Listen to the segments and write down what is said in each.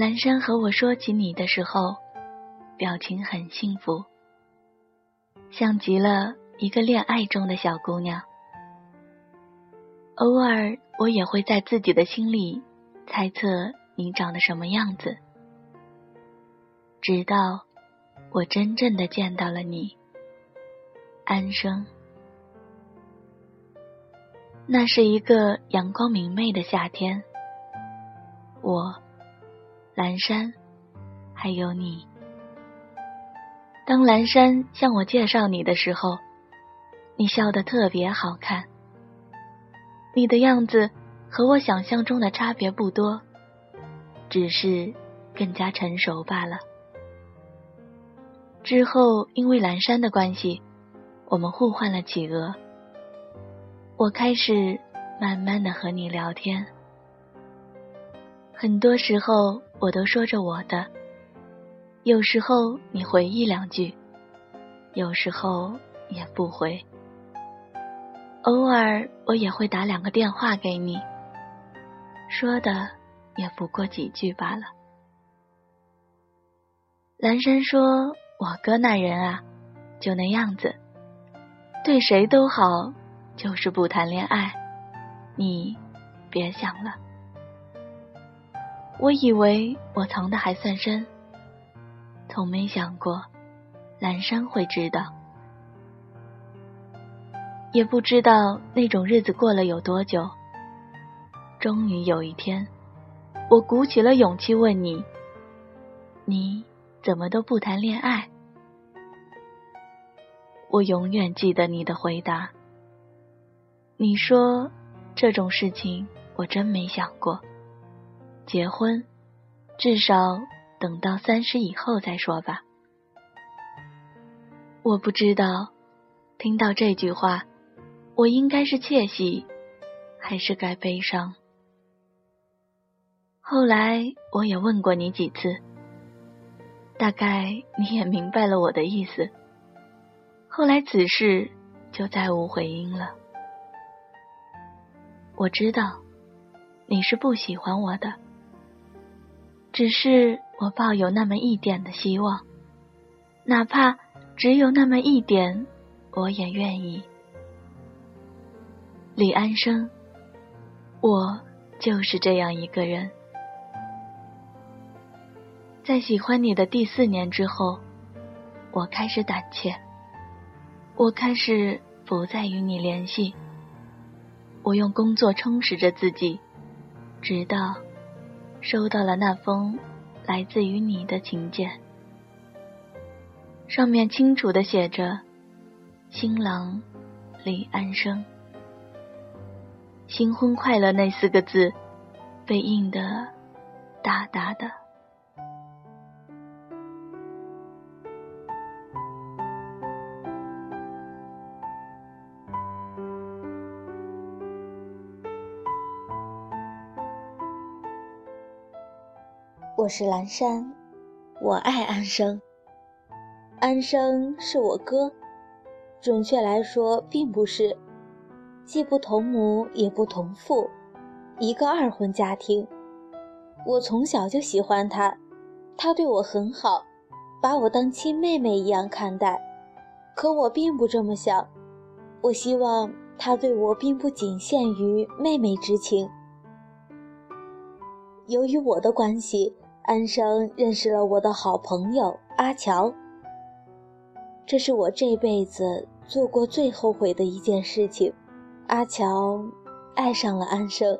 蓝山和我说起你的时候，表情很幸福，像极了一个恋爱中的小姑娘。偶尔，我也会在自己的心里猜测你长得什么样子，直到我真正的见到了你，安生。那是一个阳光明媚的夏天，我。蓝山，还有你。当蓝山向我介绍你的时候，你笑得特别好看。你的样子和我想象中的差别不多，只是更加成熟罢了。之后因为蓝山的关系，我们互换了企鹅。我开始慢慢的和你聊天。很多时候我都说着我的，有时候你回一两句，有时候也不回。偶尔我也会打两个电话给你，说的也不过几句罢了。蓝山说：“我哥那人啊，就那样子，对谁都好，就是不谈恋爱。你别想了。”我以为我藏的还算深，从没想过蓝山会知道，也不知道那种日子过了有多久。终于有一天，我鼓起了勇气问你：“你怎么都不谈恋爱？”我永远记得你的回答。你说：“这种事情我真没想过。”结婚，至少等到三十以后再说吧。我不知道，听到这句话，我应该是窃喜，还是该悲伤？后来我也问过你几次，大概你也明白了我的意思。后来此事就再无回音了。我知道，你是不喜欢我的。只是我抱有那么一点的希望，哪怕只有那么一点，我也愿意。李安生，我就是这样一个人。在喜欢你的第四年之后，我开始胆怯，我开始不再与你联系，我用工作充实着自己，直到。收到了那封来自于你的请柬，上面清楚的写着“新郎李安生”，新婚快乐那四个字被印得大大的。是蓝山，我爱安生。安生是我哥，准确来说并不是，既不同母也不同父，一个二婚家庭。我从小就喜欢他，他对我很好，把我当亲妹妹一样看待。可我并不这么想，我希望他对我并不仅限于妹妹之情。由于我的关系。安生认识了我的好朋友阿乔，这是我这辈子做过最后悔的一件事情。阿乔爱上了安生，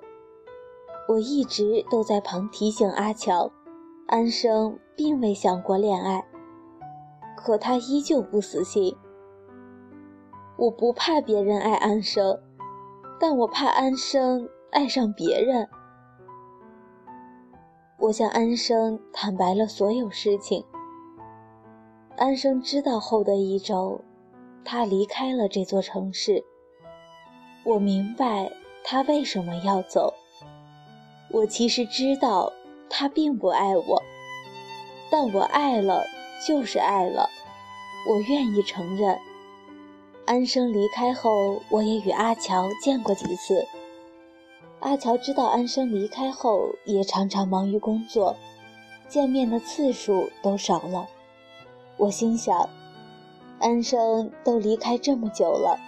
我一直都在旁提醒阿乔，安生并未想过恋爱，可他依旧不死心。我不怕别人爱安生，但我怕安生爱上别人。我向安生坦白了所有事情。安生知道后的一周，他离开了这座城市。我明白他为什么要走。我其实知道他并不爱我，但我爱了就是爱了，我愿意承认。安生离开后，我也与阿乔见过几次。阿乔知道安生离开后，也常常忙于工作。见面的次数都少了。我心想，安生都离开这么久了，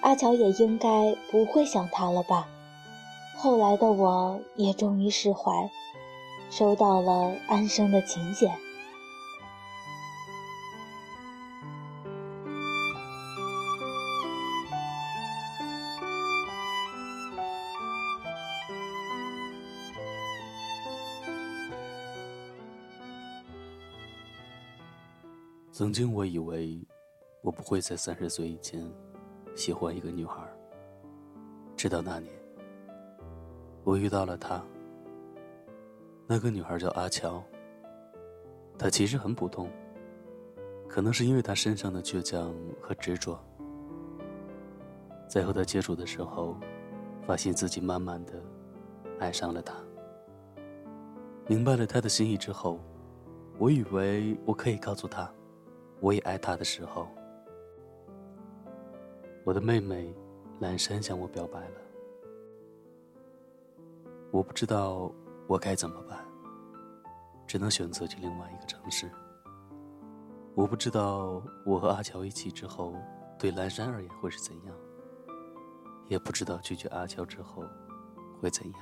阿乔也应该不会想他了吧。后来的我也终于释怀，收到了安生的请柬。曾经我以为，我不会在三十岁以前喜欢一个女孩。直到那年，我遇到了她。那个女孩叫阿乔。她其实很普通，可能是因为她身上的倔强和执着。在和她接触的时候，发现自己慢慢的爱上了她。明白了她的心意之后，我以为我可以告诉她。我也爱他的时候，我的妹妹蓝山向我表白了。我不知道我该怎么办，只能选择去另外一个城市。我不知道我和阿乔一起之后，对蓝山而言会是怎样，也不知道拒绝阿乔之后会怎样。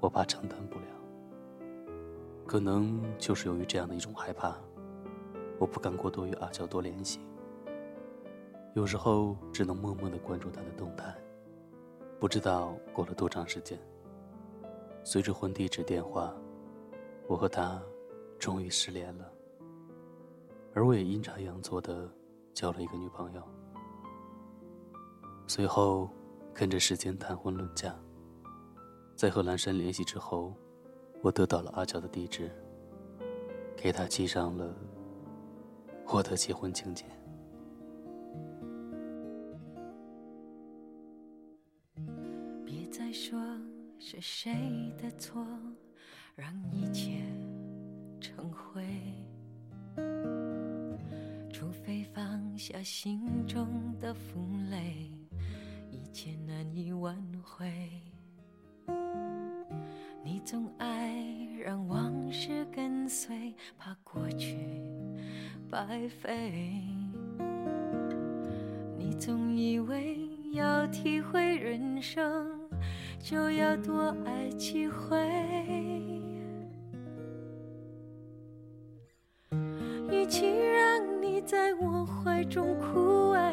我怕承担不了。可能就是由于这样的一种害怕，我不敢过多与阿娇多联系。有时候只能默默的关注她的动态，不知道过了多长时间。随着换地址电话，我和他终于失联了。而我也阴差阳错的交了一个女朋友。随后跟着时间谈婚论嫁，在和蓝山联系之后。我得到了阿娇的地址，给她寄上了我的结婚请柬。别再说是谁的错，让一切成灰。除非放下心中的负累，一切难以挽回。总爱让往事跟随，怕过去白费。你总以为要体会人生，就要多爱几回。与其让你在我怀中枯萎，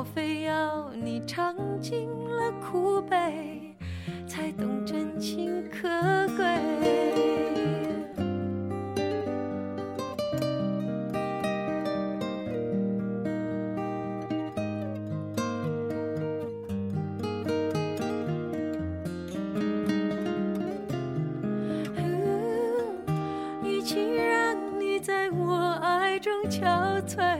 莫非要你尝尽了苦悲才懂真情可贵。与其让你在我爱中憔悴